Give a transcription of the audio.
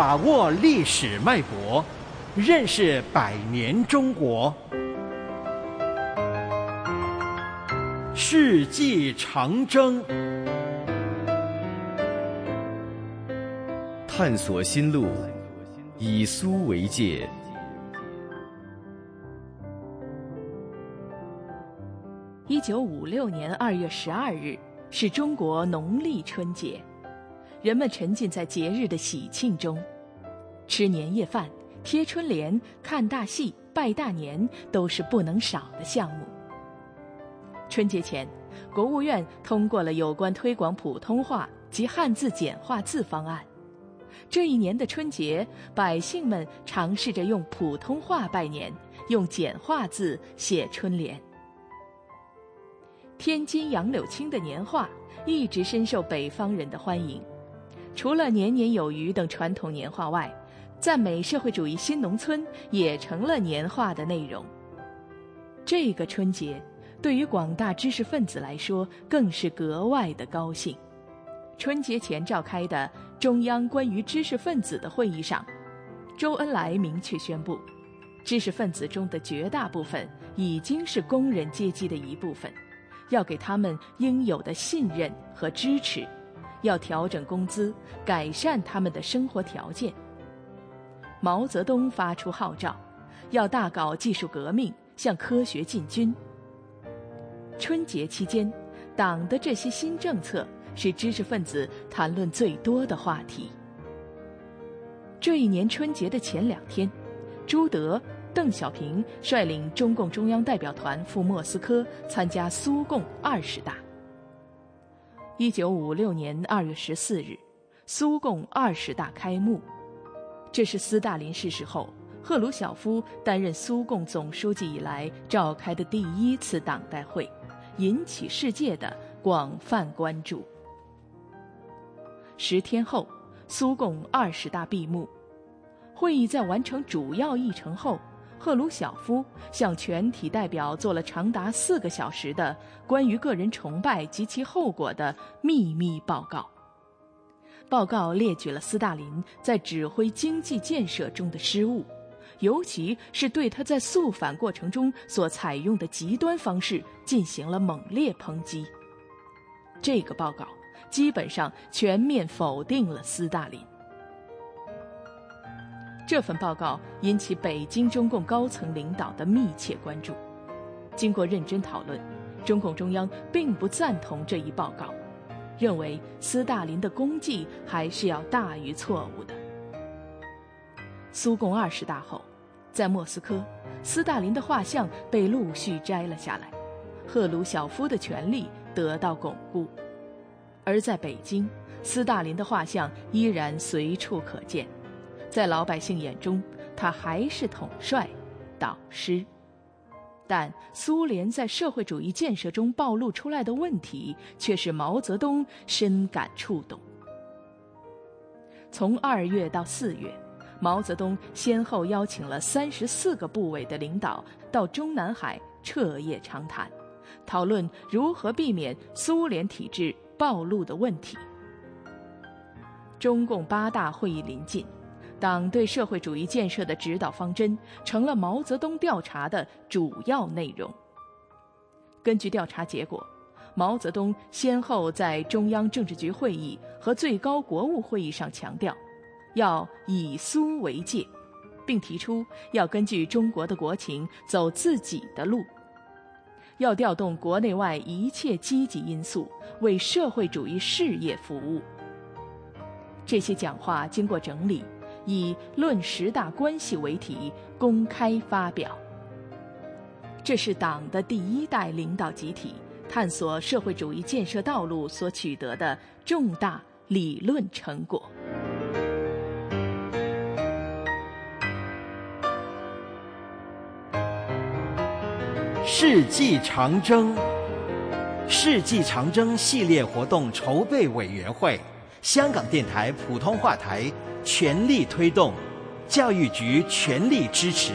把握历史脉搏，认识百年中国。世纪长征，探索新路，以苏为界。一九五六年二月十二日是中国农历春节，人们沉浸在节日的喜庆中，吃年夜饭、贴春联、看大戏、拜大年都是不能少的项目。春节前，国务院通过了有关推广普通话及汉字简化字方案。这一年的春节，百姓们尝试着用普通话拜年，用简化字写春联。天津杨柳青的年画一直深受北方人的欢迎。除了年年有余等传统年画外，赞美社会主义新农村也成了年画的内容。这个春节，对于广大知识分子来说，更是格外的高兴。春节前召开的中央关于知识分子的会议上，周恩来明确宣布，知识分子中的绝大部分已经是工人阶级的一部分。要给他们应有的信任和支持，要调整工资，改善他们的生活条件。毛泽东发出号召，要大搞技术革命，向科学进军。春节期间，党的这些新政策是知识分子谈论最多的话题。这一年春节的前两天，朱德。邓小平率领中共中央代表团赴莫斯科参加苏共二十大。一九五六年二月十四日，苏共二十大开幕，这是斯大林逝世后赫鲁晓夫担任苏共总书记以来召开的第一次党代会，引起世界的广泛关注。十天后，苏共二十大闭幕，会议在完成主要议程后。赫鲁晓夫向全体代表做了长达四个小时的关于个人崇拜及其后果的秘密报告。报告列举了斯大林在指挥经济建设中的失误，尤其是对他在肃反过程中所采用的极端方式进行了猛烈抨击。这个报告基本上全面否定了斯大林。这份报告引起北京中共高层领导的密切关注。经过认真讨论，中共中央并不赞同这一报告，认为斯大林的功绩还是要大于错误的。苏共二十大后，在莫斯科，斯大林的画像被陆续摘了下来，赫鲁晓夫的权力得到巩固；而在北京，斯大林的画像依然随处可见。在老百姓眼中，他还是统帅、导师，但苏联在社会主义建设中暴露出来的问题，却是毛泽东深感触动。从二月到四月，毛泽东先后邀请了三十四个部委的领导到中南海彻夜长谈，讨论如何避免苏联体制暴露的问题。中共八大会议临近。党对社会主义建设的指导方针成了毛泽东调查的主要内容。根据调查结果，毛泽东先后在中央政治局会议和最高国务会议上强调，要以苏为界，并提出要根据中国的国情走自己的路，要调动国内外一切积极因素为社会主义事业服务。这些讲话经过整理。以“论十大关系”为题公开发表，这是党的第一代领导集体探索社会主义建设道路所取得的重大理论成果。世纪长征，世纪长征系列活动筹备委员会，香港电台普通话台。全力推动，教育局全力支持。